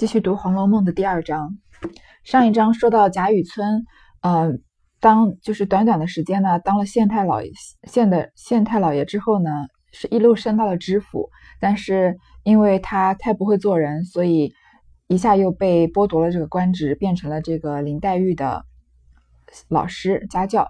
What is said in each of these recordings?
继续读《红楼梦》的第二章。上一章说到贾雨村，呃，当就是短短的时间呢，当了县太老爷县的县太老爷之后呢，是一路升到了知府。但是因为他太不会做人，所以一下又被剥夺了这个官职，变成了这个林黛玉的老师家教。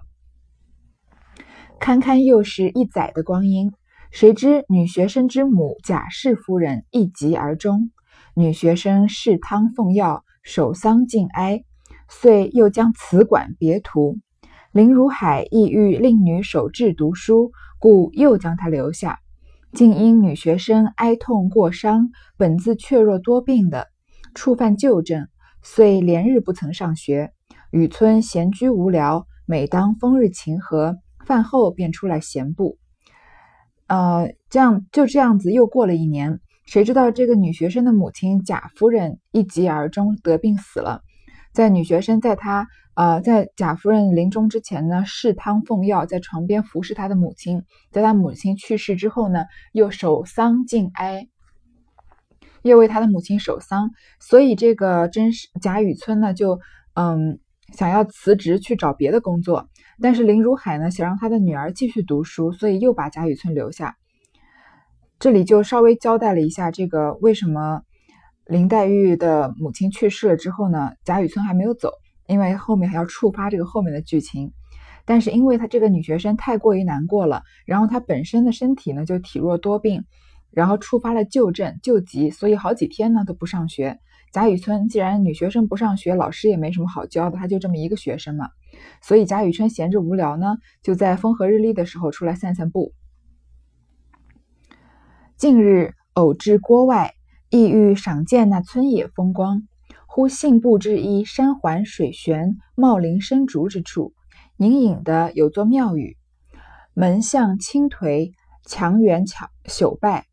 堪堪又是一载的光阴，谁知女学生之母贾氏夫人一疾而终。女学生侍汤奉药，守丧尽哀，遂又将此馆别图。林如海意欲令女守志读书，故又将她留下。竟因女学生哀痛过伤，本自怯弱多病的，触犯旧症，遂连日不曾上学。雨村闲居无聊，每当风日晴和，饭后便出来闲步。呃，这样就这样子又过了一年。谁知道这个女学生的母亲贾夫人一疾而终，得病死了。在女学生在她呃在贾夫人临终之前呢，侍汤奉药，在床边服侍她的母亲。在她母亲去世之后呢，又守丧尽哀，又为她的母亲守丧。所以这个真是贾雨村呢，就嗯想要辞职去找别的工作。但是林如海呢，想让他的女儿继续读书，所以又把贾雨村留下。这里就稍微交代了一下，这个为什么林黛玉的母亲去世了之后呢，贾雨村还没有走，因为后面还要触发这个后面的剧情。但是因为她这个女学生太过于难过了，然后她本身的身体呢就体弱多病，然后触发了旧症旧疾，所以好几天呢都不上学。贾雨村既然女学生不上学，老师也没什么好教的，他就这么一个学生嘛，所以贾雨村闲着无聊呢，就在风和日丽的时候出来散散步。近日偶至郭外，意欲赏见那村野风光。忽信步之一山环水悬、茂林深竹之处，隐隐的有座庙宇，门向青颓，墙垣巧朽败。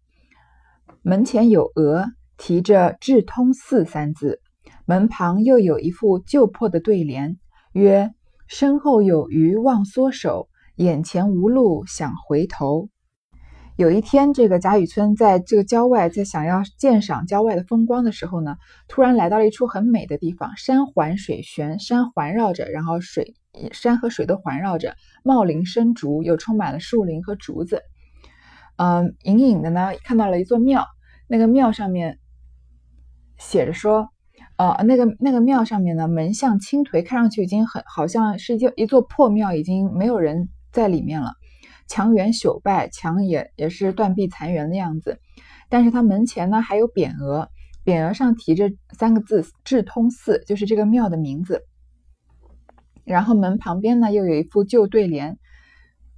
门前有额，题着“智通寺”三字。门旁又有一副旧破的对联，曰：“身后有余忘缩手，眼前无路想回头。”有一天，这个贾雨村在这个郊外，在想要鉴赏郊外的风光的时候呢，突然来到了一处很美的地方，山环水旋，山环绕着，然后水山和水都环绕着，茂林深竹，又充满了树林和竹子。嗯，隐隐的呢，看到了一座庙，那个庙上面写着说，呃，那个那个庙上面呢，门向青颓，看上去已经很好像是一一座破庙，已经没有人在里面了。墙垣朽败，墙也也是断壁残垣的样子。但是它门前呢还有匾额，匾额上提着三个字“智通寺”，就是这个庙的名字。然后门旁边呢又有一副旧对联：“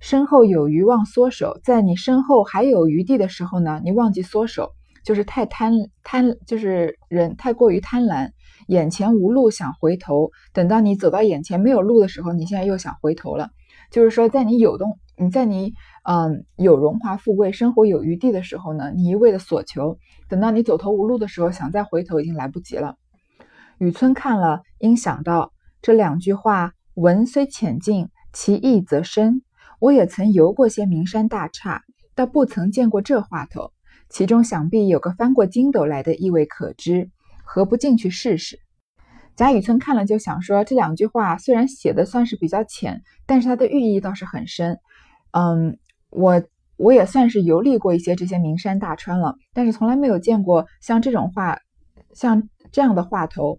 身后有余忘缩手。”在你身后还有余地的时候呢，你忘记缩手，就是太贪贪，就是人太过于贪婪。眼前无路想回头，等到你走到眼前没有路的时候，你现在又想回头了。就是说，在你有动。你在你嗯有荣华富贵、生活有余地的时候呢，你一味的所求，等到你走投无路的时候，想再回头已经来不及了。雨村看了，应想到这两句话，文虽浅近，其意则深。我也曾游过些名山大刹，倒不曾见过这话头，其中想必有个翻过筋斗来的意味可知，何不进去试试？贾雨村看了就想说，这两句话虽然写的算是比较浅，但是它的寓意倒是很深。嗯，我我也算是游历过一些这些名山大川了，但是从来没有见过像这种画，像这样的画头，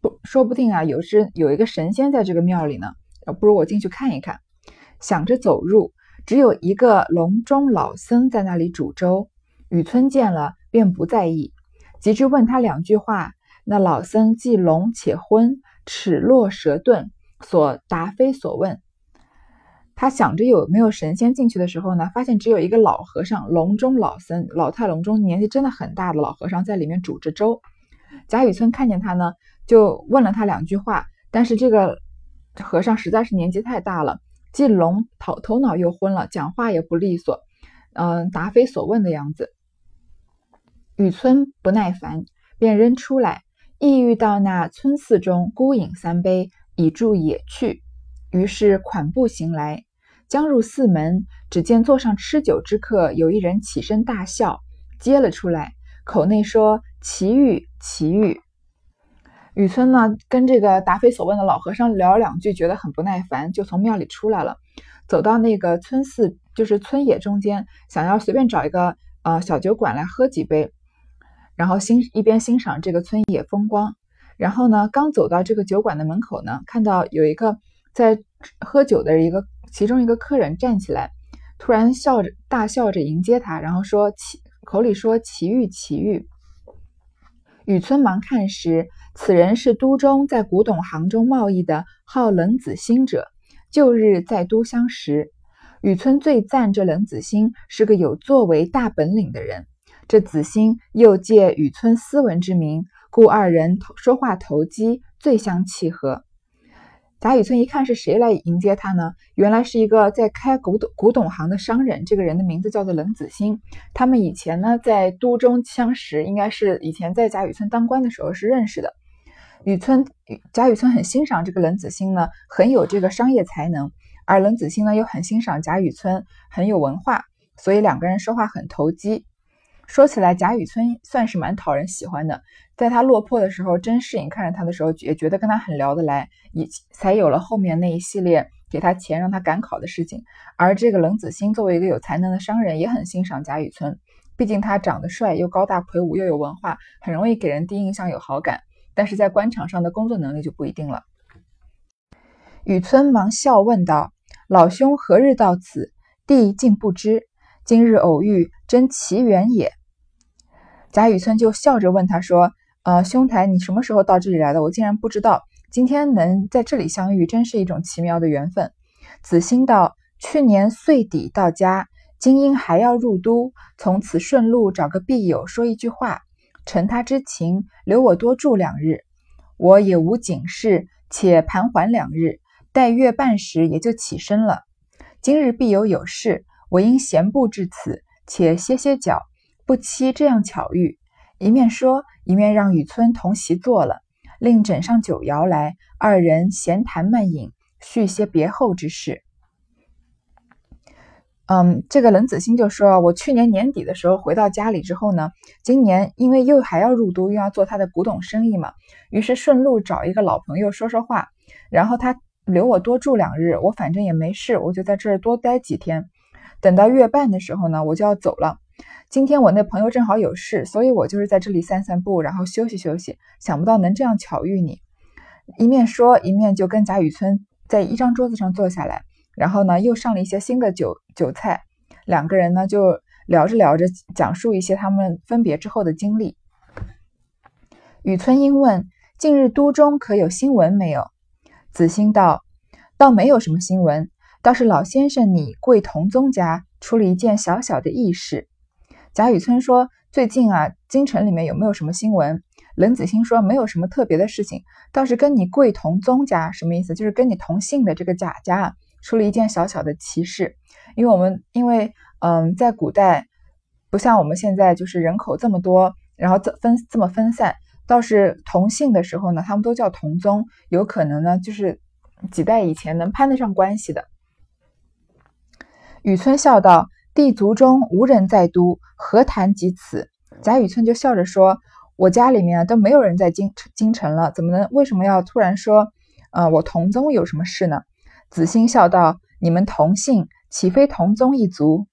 不说不定啊，有是有一个神仙在这个庙里呢，不如我进去看一看。想着走入，只有一个笼中老僧在那里煮粥。雨村见了，便不在意，急至问他两句话，那老僧既聋且昏，齿落舌钝，所答非所问。他想着有没有神仙进去的时候呢，发现只有一个老和尚，笼中老僧，老态龙钟，年纪真的很大的老和尚在里面煮着粥。贾雨村看见他呢，就问了他两句话，但是这个和尚实在是年纪太大了，既聋头头脑又昏了，讲话也不利索，嗯，答非所问的样子。雨村不耐烦，便扔出来，意欲到那村寺中孤饮三杯，以助野趣。于是款步行来。将入寺门，只见座上吃酒之客有一人起身大笑，接了出来，口内说：“奇遇，奇遇。”雨村呢，跟这个答非所问的老和尚聊了两句，觉得很不耐烦，就从庙里出来了，走到那个村寺，就是村野中间，想要随便找一个呃小酒馆来喝几杯，然后欣一边欣赏这个村野风光。然后呢，刚走到这个酒馆的门口呢，看到有一个在喝酒的一个其中一个客人站起来，突然笑着大笑着迎接他，然后说奇口里说奇遇奇遇。雨村忙看时，此人是都中在古董行中贸易的号冷子兴者，旧日在都相识。雨村最赞这冷子兴是个有作为、大本领的人。这子兴又借雨村斯文之名，故二人说话投机，最相契合。贾雨村一看是谁来迎接他呢？原来是一个在开古董古董行的商人。这个人的名字叫做冷子兴。他们以前呢在都中相识，应该是以前在贾雨村当官的时候是认识的。雨村贾雨村很欣赏这个冷子兴呢，很有这个商业才能，而冷子兴呢又很欣赏贾雨村很有文化，所以两个人说话很投机。说起来，贾雨村算是蛮讨人喜欢的。在他落魄的时候，甄士隐看着他的时候，也觉得跟他很聊得来，也才有了后面那一系列给他钱让他赶考的事情。而这个冷子兴作为一个有才能的商人，也很欣赏贾雨村，毕竟他长得帅，又高大魁梧，又有文化，很容易给人第一印象有好感。但是在官场上的工作能力就不一定了。雨村忙笑问道：“老兄何日到此？弟竟不知。今日偶遇，真奇缘也。”贾雨村就笑着问他说：“呃，兄台，你什么时候到这里来的？我竟然不知道。今天能在这里相遇，真是一种奇妙的缘分。”子兴道：“去年岁底到家，今因还要入都，从此顺路找个必友说一句话，承他之情，留我多住两日。我也无警事，且盘桓两日，待月半时也就起身了。今日必有有事，我应闲步至此，且歇歇脚。”不期这样巧遇，一面说，一面让雨村同席坐了，另枕上酒肴来，二人闲谈慢饮，叙些别后之事。嗯，这个冷子兴就说：“我去年年底的时候回到家里之后呢，今年因为又还要入都，又要做他的古董生意嘛，于是顺路找一个老朋友说说话，然后他留我多住两日，我反正也没事，我就在这儿多待几天。等到月半的时候呢，我就要走了。”今天我那朋友正好有事，所以我就是在这里散散步，然后休息休息。想不到能这样巧遇你，一面说一面就跟贾雨村在一张桌子上坐下来，然后呢又上了一些新的酒酒菜，两个人呢就聊着聊着，讲述一些他们分别之后的经历。雨村因问：“近日都中可有新闻没有？”子兴道：“倒没有什么新闻，倒是老先生你贵同宗家出了一件小小的异事。”贾雨村说：“最近啊，京城里面有没有什么新闻？”冷子兴说：“没有什么特别的事情，倒是跟你贵同宗家什么意思？就是跟你同姓的这个贾家出了一件小小的奇事。因为我们因为嗯，在古代不像我们现在就是人口这么多，然后这分这么分散，倒是同姓的时候呢，他们都叫同宗，有可能呢就是几代以前能攀得上关系的。”雨村笑道。地族中无人在都，何谈及此？贾雨村就笑着说：“我家里面都没有人在京京城了，怎么能？为什么要突然说，呃，我同宗有什么事呢？”子兴笑道：“你们同姓，岂非同宗一族？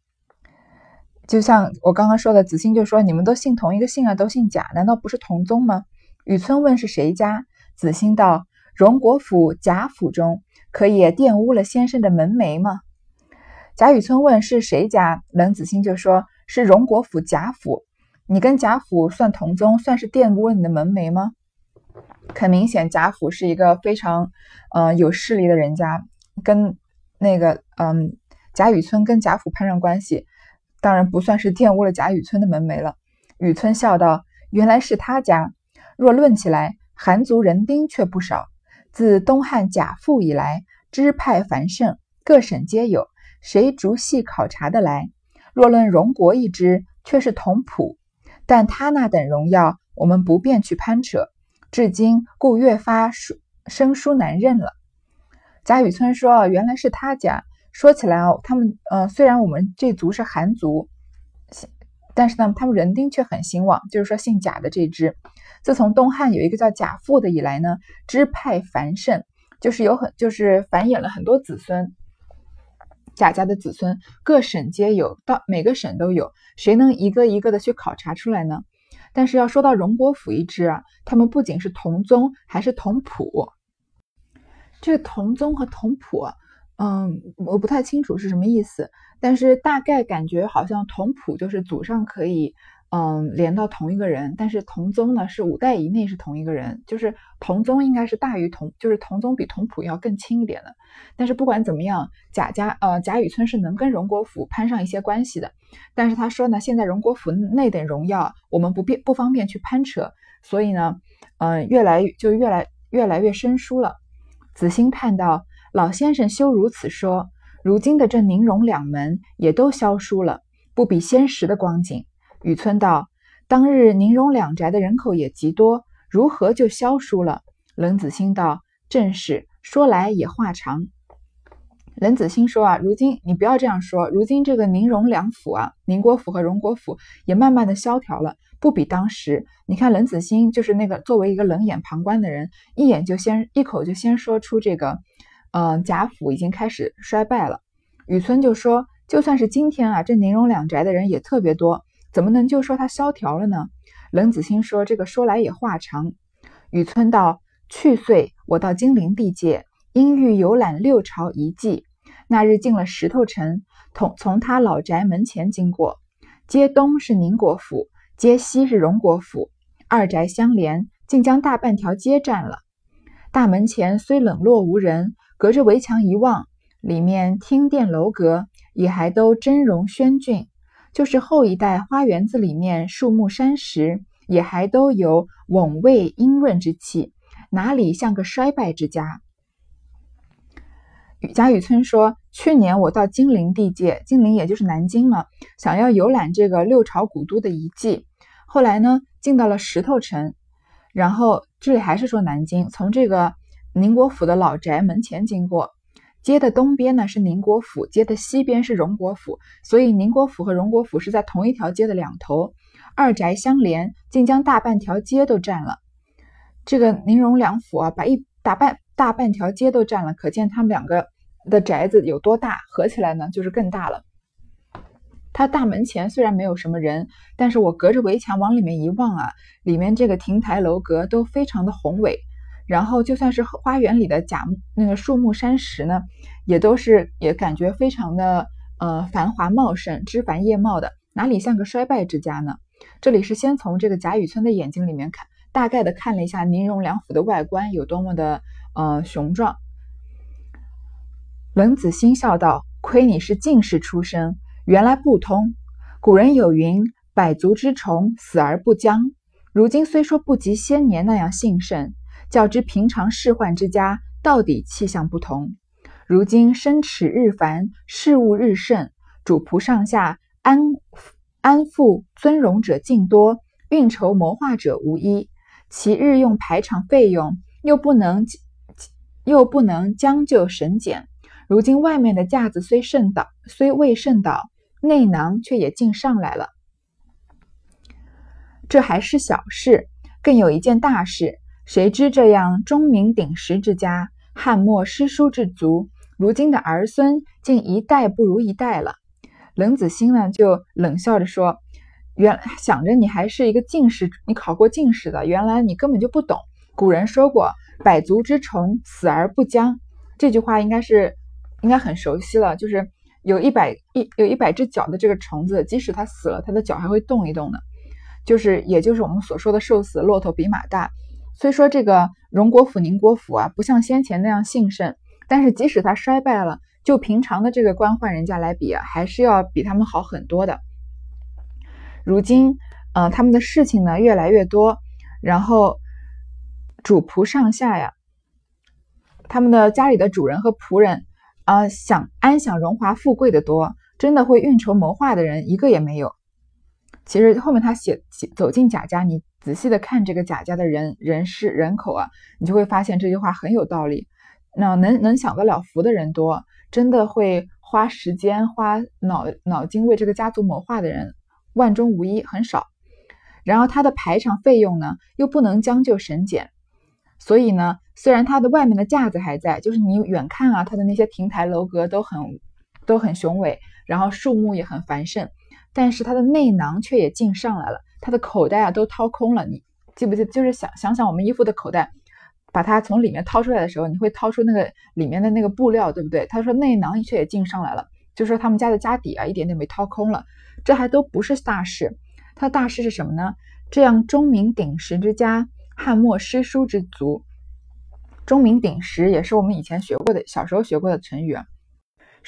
就像我刚刚说的，子兴就说：你们都姓同一个姓啊，都姓贾，难道不是同宗吗？”雨村问是谁家，子兴道：“荣国府贾府中，可也玷污了先生的门楣吗？”贾雨村问是谁家，冷子兴就说是荣国府贾府。你跟贾府算同宗，算是玷污了你的门楣吗？很明显，贾府是一个非常，呃，有势力的人家，跟那个，嗯，贾雨村跟贾府攀上关系，当然不算是玷污了贾雨村的门楣了。雨村笑道：“原来是他家。若论起来，韩族人丁却不少。自东汉贾复以来，支派繁盛，各省皆有。”谁逐细考察的来？若论荣国一支，却是同谱，但他那等荣耀，我们不便去攀扯。至今，故越发生疏难认了。贾雨村说：“原来是他家。说起来哦，他们呃，虽然我们这族是韩族，但是呢，他们人丁却很兴旺，就是说姓贾的这支，自从东汉有一个叫贾父的以来呢，支派繁盛，就是有很就是繁衍了很多子孙。贾家的子孙各省皆有，到每个省都有，谁能一个一个的去考察出来呢？但是要说到荣国府一支啊，他们不仅是同宗，还是同谱。这个同宗和同谱，嗯，我不太清楚是什么意思，但是大概感觉好像同谱就是祖上可以。嗯，连到同一个人，但是同宗呢是五代以内是同一个人，就是同宗应该是大于同，就是同宗比同谱要更亲一点的。但是不管怎么样，贾家呃贾雨村是能跟荣国府攀上一些关系的。但是他说呢，现在荣国府那点荣耀，我们不便不方便去攀扯，所以呢，嗯，越来就越来越来越生疏了。子兴叹道：“老先生休如此说，如今的这宁荣两门也都消疏了，不比先时的光景。”雨村道：“当日宁荣两宅的人口也极多，如何就消疏了？”冷子兴道：“正是，说来也话长。”冷子兴说：“啊，如今你不要这样说，如今这个宁荣两府啊，宁国府和荣国府也慢慢的萧条了，不比当时。你看冷子兴就是那个作为一个冷眼旁观的人，一眼就先一口就先说出这个，嗯，贾府已经开始衰败了。”雨村就说：“就算是今天啊，这宁荣两宅的人也特别多。”怎么能就说它萧条了呢？冷子兴说：“这个说来也话长。”雨村道：“去岁我到金陵地界，因欲游览六朝遗迹。那日进了石头城，同从他老宅门前经过，街东是宁国府，街西是荣国府，二宅相连，竟将大半条街占了。大门前虽冷落无人，隔着围墙一望，里面厅殿楼阁也还都峥嵘轩峻。”就是后一代花园子里面树木山石也还都有稳卫阴润之气，哪里像个衰败之家？贾雨村说：“去年我到金陵地界，金陵也就是南京嘛，想要游览这个六朝古都的遗迹。后来呢，进到了石头城，然后这里还是说南京，从这个宁国府的老宅门前经过。”街的东边呢是宁国府，街的西边是荣国府，所以宁国府和荣国府是在同一条街的两头，二宅相连，竟将大半条街都占了。这个宁荣两府啊，把一大半大半条街都占了，可见他们两个的宅子有多大，合起来呢就是更大了。他大门前虽然没有什么人，但是我隔着围墙往里面一望啊，里面这个亭台楼阁都非常的宏伟。然后就算是花园里的假那个树木山石呢，也都是也感觉非常的呃繁华茂盛，枝繁叶茂的，哪里像个衰败之家呢？这里是先从这个贾雨村的眼睛里面看，大概的看了一下宁荣两府的外观有多么的呃雄壮。冷子兴笑道：“亏你是进士出身，原来不通。古人有云：百足之虫，死而不僵。如今虽说不及先年那样兴盛。”较之平常世宦之家，到底气象不同。如今生齿日繁，事务日盛，主仆上下安安富尊荣者尽多，运筹谋划者无一。其日用排场费用，又不能又不能将就省俭。如今外面的架子虽甚倒，虽未甚倒，内囊却也尽上来了。这还是小事，更有一件大事。谁知这样钟鸣鼎食之家，汉末诗书之族，如今的儿孙竟一代不如一代了。冷子兴呢，就冷笑着说：“原想着你还是一个进士，你考过进士的，原来你根本就不懂。古人说过‘百足之虫，死而不僵’，这句话应该是应该很熟悉了。就是有一百一有一百只脚的这个虫子，即使它死了，它的脚还会动一动的。就是也就是我们所说的‘瘦死骆驼比马大’。”虽说这个荣国府、宁国府啊，不像先前那样兴盛，但是即使它衰败了，就平常的这个官宦人家来比啊，还是要比他们好很多的。如今，呃，他们的事情呢越来越多，然后主仆上下呀，他们的家里的主人和仆人啊，想安享荣华富贵的多，真的会运筹谋划的人一个也没有。其实后面他写写走进贾家，你。仔细的看这个贾家的人人事人口啊，你就会发现这句话很有道理。那能能享得了福的人多，真的会花时间花脑脑筋为这个家族谋划的人万中无一，很少。然后他的排场费用呢，又不能将就省俭，所以呢，虽然它的外面的架子还在，就是你远看啊，它的那些亭台楼阁都很都很雄伟，然后树木也很繁盛，但是他的内囊却也进上来了，他的口袋啊都掏空了。你记不记？就是想想想我们衣服的口袋，把它从里面掏出来的时候，你会掏出那个里面的那个布料，对不对？他说内囊却也进上来了，就说他们家的家底啊一点点被掏空了，这还都不是大事。他大事是什么呢？这样钟鸣鼎食之家，汉末诗书之族。钟鸣鼎食也是我们以前学过的，小时候学过的成语，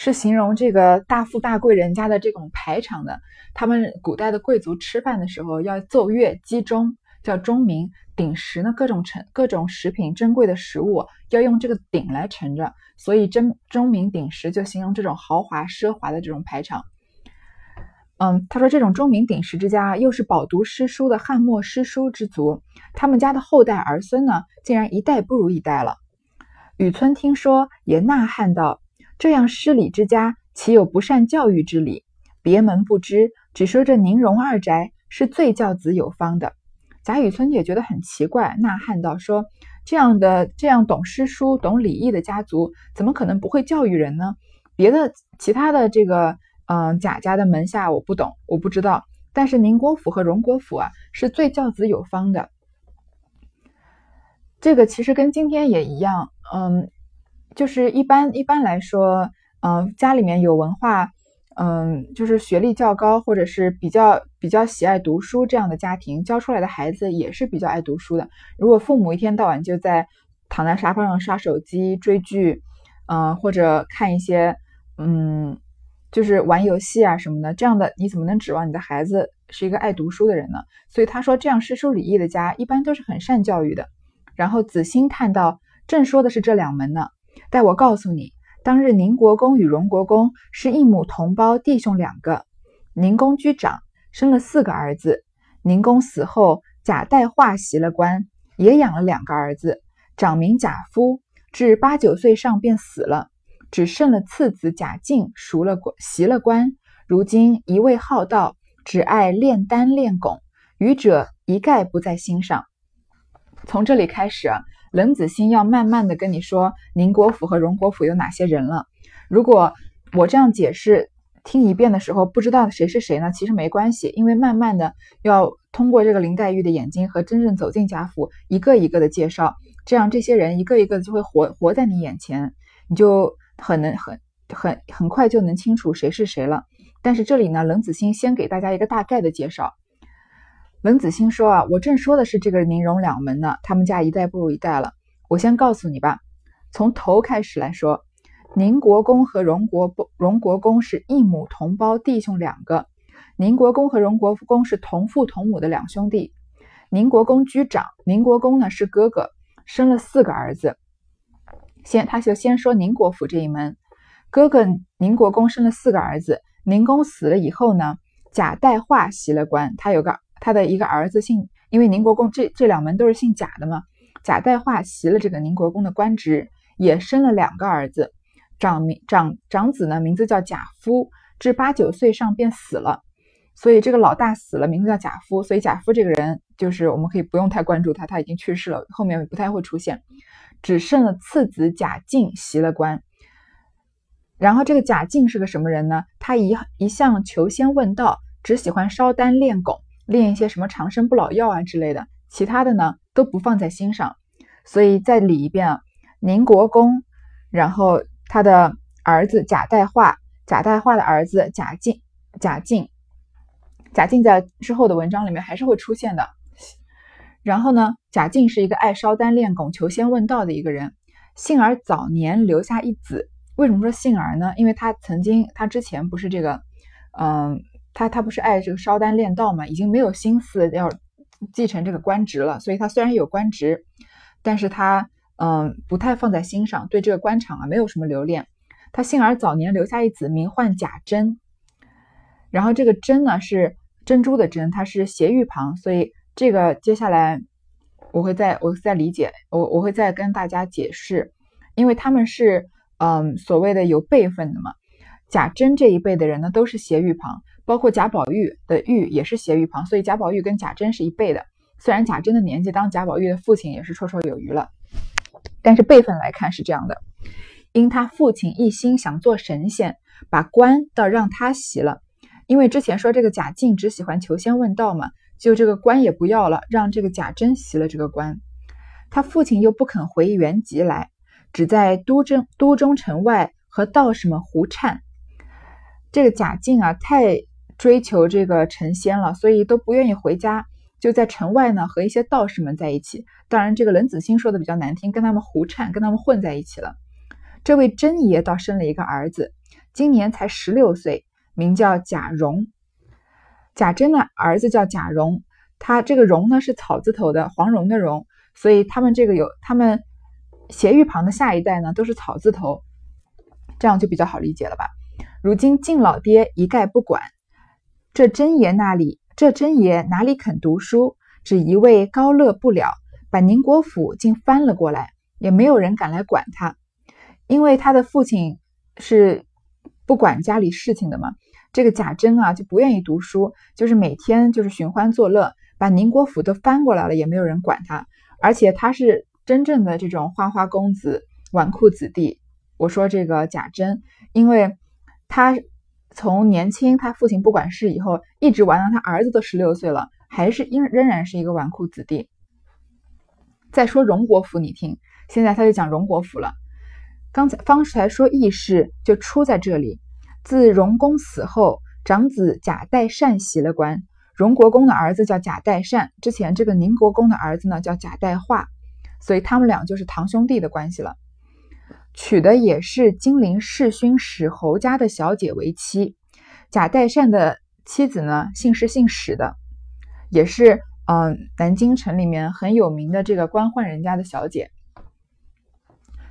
是形容这个大富大贵人家的这种排场的。他们古代的贵族吃饭的时候要奏乐击钟，叫钟鸣。鼎食呢，各种盛各种食品珍贵的食物要用这个鼎来盛着，所以钟钟鸣鼎食就形容这种豪华奢华的这种排场。嗯，他说这种钟鸣鼎食之家，又是饱读诗书的汉末诗书之族，他们家的后代儿孙呢，竟然一代不如一代了。雨村听说，也呐喊道：“这样失礼之家，岂有不善教育之理？别门不知，只说这宁荣二宅是最教子有方的。”贾雨村也觉得很奇怪，呐喊道：“说这样的这样懂诗书、懂礼义的家族，怎么可能不会教育人呢？别的其他的这个。”嗯，贾家的门下我不懂，我不知道。但是宁国府和荣国府啊，是最教子有方的。这个其实跟今天也一样，嗯，就是一般一般来说，嗯，家里面有文化，嗯，就是学历较高或者是比较比较喜爱读书这样的家庭，教出来的孩子也是比较爱读书的。如果父母一天到晚就在躺在沙发上刷手机、追剧，嗯，或者看一些，嗯。就是玩游戏啊什么的，这样的你怎么能指望你的孩子是一个爱读书的人呢？所以他说，这样诗书礼义的家一般都是很善教育的。然后子欣看到：“正说的是这两门呢。待我告诉你，当日宁国公与荣国公是一母同胞弟兄两个。宁公居长，生了四个儿子。宁公死后，贾代化袭了官，也养了两个儿子。长名贾夫，至八九岁上便死了。”只剩了次子贾敬赎了官，袭了官。如今一味好道，只爱炼丹炼汞，愚者一概不在心上。从这里开始，冷子兴要慢慢的跟你说宁国府和荣国府有哪些人了。如果我这样解释，听一遍的时候不知道谁是谁呢？其实没关系，因为慢慢的要通过这个林黛玉的眼睛和真正走进贾府，一个一个的介绍，这样这些人一个一个的就会活活在你眼前，你就。很能很很很快就能清楚谁是谁了。但是这里呢，冷子兴先给大家一个大概的介绍。冷子兴说啊，我正说的是这个宁荣两门呢，他们家一代不如一代了。我先告诉你吧，从头开始来说，宁国公和荣国荣国公是一母同胞弟兄两个。宁国公和荣国公是同父同母的两兄弟。宁国公居长，宁国公呢是哥哥，生了四个儿子。先，他就先说宁国府这一门，哥哥宁国公生了四个儿子。宁公死了以后呢，贾代化袭了官，他有个他的一个儿子姓，因为宁国公这这两门都是姓贾的嘛。贾代化袭了这个宁国公的官职，也生了两个儿子。长名长长子呢，名字叫贾夫，至八九岁上便死了。所以这个老大死了，名字叫贾夫。所以贾夫这个人，就是我们可以不用太关注他，他已经去世了，后面不太会出现。只剩了次子贾敬袭了官，然后这个贾敬是个什么人呢？他一一向求仙问道，只喜欢烧丹炼汞，练一些什么长生不老药啊之类的，其他的呢都不放在心上。所以再理一遍啊，宁国公，然后他的儿子贾代化，贾代化的儿子贾敬，贾敬，贾敬在之后的文章里面还是会出现的。然后呢，贾敬是一个爱烧丹炼汞、求仙问道的一个人。幸而早年留下一子。为什么说幸而呢？因为他曾经，他之前不是这个，嗯，他他不是爱这个烧丹炼道嘛，已经没有心思要继承这个官职了。所以他虽然有官职，但是他嗯不太放在心上，对这个官场啊没有什么留恋。他幸而早年留下一子，名唤贾珍。然后这个珍呢是珍珠的珍，它是斜玉旁，所以。这个接下来我会再我再理解我我会再跟大家解释，因为他们是嗯所谓的有辈分的嘛。贾珍这一辈的人呢都是斜玉旁，包括贾宝玉的玉也是斜玉旁，所以贾宝玉跟贾珍是一辈的。虽然贾珍的年纪当贾宝玉的父亲也是绰绰有余了，但是辈分来看是这样的。因他父亲一心想做神仙，把官倒让他袭了。因为之前说这个贾敬只喜欢求仙问道嘛，就这个官也不要了，让这个贾珍袭了这个官。他父亲又不肯回原籍来，只在都中都中城外和道士们胡颤。这个贾敬啊，太追求这个成仙了，所以都不愿意回家，就在城外呢和一些道士们在一起。当然，这个冷子兴说的比较难听，跟他们胡颤，跟他们混在一起了。这位真爷倒生了一个儿子，今年才十六岁，名叫贾蓉。贾珍的儿子叫贾蓉，他这个蓉呢是草字头的，黄蓉的蓉，所以他们这个有他们斜玉旁的下一代呢都是草字头，这样就比较好理解了吧。如今敬老爹一概不管，这真爷那里，这真爷哪里肯读书，只一味高乐不了，把宁国府竟翻了过来，也没有人敢来管他，因为他的父亲是不管家里事情的嘛。这个贾珍啊就不愿意读书，就是每天就是寻欢作乐，把宁国府都翻过来了，也没有人管他，而且他是真正的这种花花公子、纨绔子弟。我说这个贾珍，因为。他从年轻，他父亲不管事以后，一直玩到他儿子都十六岁了，还是仍仍然是一个纨绔子弟。再说荣国府，你听，现在他就讲荣国府了。刚才方才说义事就出在这里。自荣公死后，长子贾代善袭了官。荣国公的儿子叫贾代善，之前这个宁国公的儿子呢叫贾代化，所以他们俩就是堂兄弟的关系了。娶的也是金陵世勋史侯家的小姐为妻，贾代善的妻子呢，姓是姓史的，也是嗯南京城里面很有名的这个官宦人家的小姐，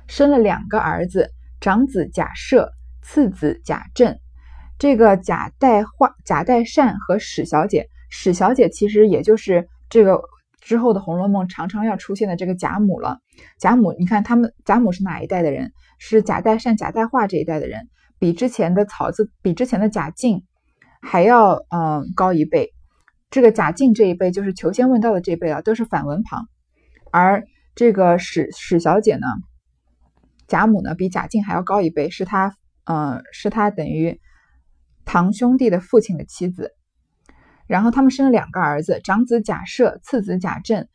生了两个儿子，长子贾赦，次子贾政。这个贾代化、贾代善和史小姐，史小姐其实也就是这个。之后的《红楼梦》常常要出现的这个贾母了。贾母，你看他们贾母是哪一代的人？是贾代善、贾代化这一代的人，比之前的曹字，比之前的贾敬还要嗯高一辈。这个贾敬这一辈就是求仙问道的这一辈啊，都是反文旁。而这个史史小姐呢，贾母呢比贾敬还要高一辈，是他嗯是他等于堂兄弟的父亲的妻子。然后他们生了两个儿子，长子贾赦，次子贾政，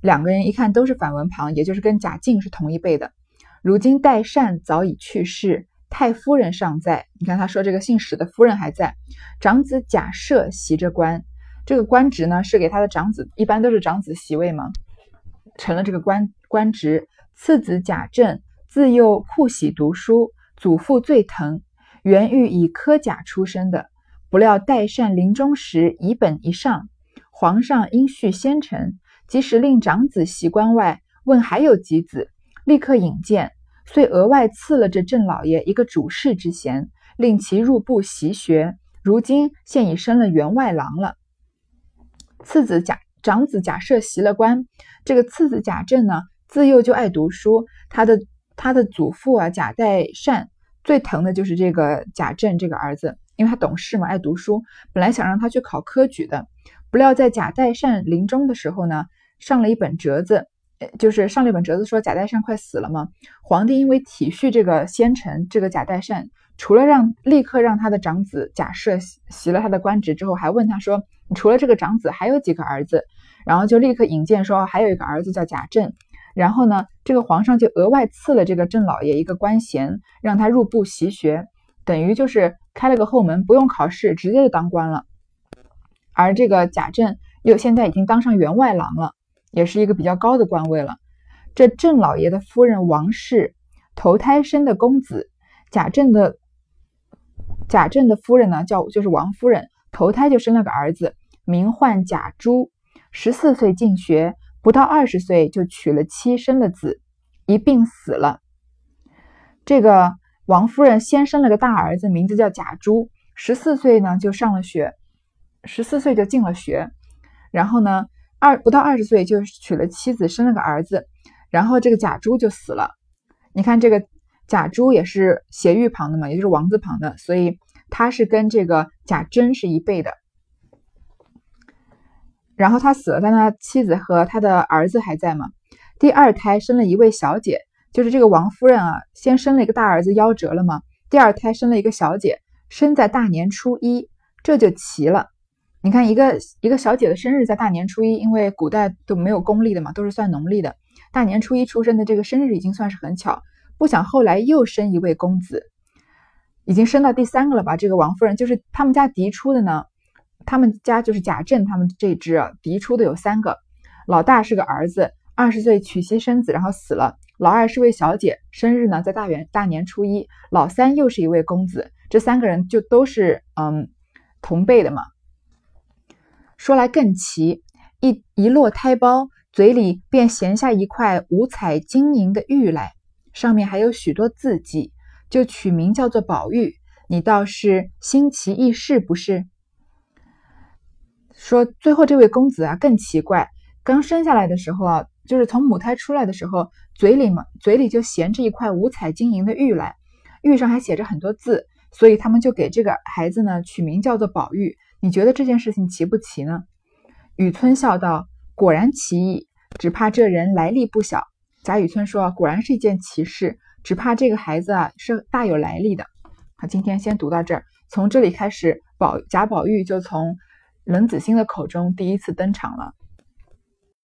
两个人一看都是反文旁，也就是跟贾敬是同一辈的。如今代善早已去世，太夫人尚在。你看他说这个姓史的夫人还在，长子贾赦袭着官，这个官职呢是给他的长子，一般都是长子袭位嘛，成了这个官官职。次子贾政自幼酷喜读书，祖父最疼，原欲以科甲出身的。不料代善临终时遗本一上，皇上因续先臣，即使令长子袭官外，问还有几子，立刻引荐，遂额外赐了这郑老爷一个主事之衔，令其入部习学。如今现已升了员外郎了。次子贾长子贾赦袭了官，这个次子贾政呢，自幼就爱读书，他的他的祖父啊贾代善最疼的就是这个贾政这个儿子。因为他懂事嘛，爱读书，本来想让他去考科举的，不料在贾代善临终的时候呢，上了一本折子，就是上了一本折子，说贾代善快死了嘛。皇帝因为体恤这个先臣，这个贾代善，除了让立刻让他的长子贾赦袭了他的官职之后，还问他说：“你除了这个长子，还有几个儿子？”然后就立刻引荐说还有一个儿子叫贾政。然后呢，这个皇上就额外赐了这个郑老爷一个官衔，让他入部习学。等于就是开了个后门，不用考试，直接就当官了。而这个贾政又现在已经当上员外郎了，也是一个比较高的官位了。这郑老爷的夫人王氏投胎生的公子，贾政的贾政的夫人呢叫就是王夫人，投胎就生了个儿子，名唤贾珠。十四岁进学，不到二十岁就娶了妻，生了子，一病死了。这个。王夫人先生了个大儿子，名字叫贾珠，十四岁呢就上了学，十四岁就进了学，然后呢二不到二十岁就娶了妻子，生了个儿子，然后这个贾珠就死了。你看这个贾珠也是斜玉旁的嘛，也就是王字旁的，所以他是跟这个贾珍是一辈的。然后他死了，但他妻子和他的儿子还在吗？第二胎生了一位小姐，就是这个王夫人啊，先生了一个大儿子夭折了嘛，第二胎生了一个小姐，生在大年初一，这就齐了。你看，一个一个小姐的生日在大年初一，因为古代都没有公历的嘛，都是算农历的。大年初一出生的这个生日已经算是很巧，不想后来又生一位公子，已经生到第三个了吧？这个王夫人就是他们家嫡出的呢。他们家就是贾政他们这支啊，嫡出的有三个，老大是个儿子，二十岁娶妻生子，然后死了；老二是位小姐，生日呢在大元大年初一；老三又是一位公子，这三个人就都是嗯同辈的嘛。说来更奇，一一落胎包，嘴里便衔下一块五彩晶莹的玉来，上面还有许多字迹，就取名叫做宝玉。你倒是新奇异事不是？说最后这位公子啊更奇怪，刚生下来的时候啊，就是从母胎出来的时候，嘴里嘛嘴里就衔着一块五彩晶莹的玉来，玉上还写着很多字，所以他们就给这个孩子呢取名叫做宝玉。你觉得这件事情奇不奇呢？雨村笑道：“果然奇异，只怕这人来历不小。”贾雨村说：“果然是一件奇事，只怕这个孩子啊是大有来历的。”好，今天先读到这儿，从这里开始，宝贾宝玉就从。冷子兴的口中第一次登场了。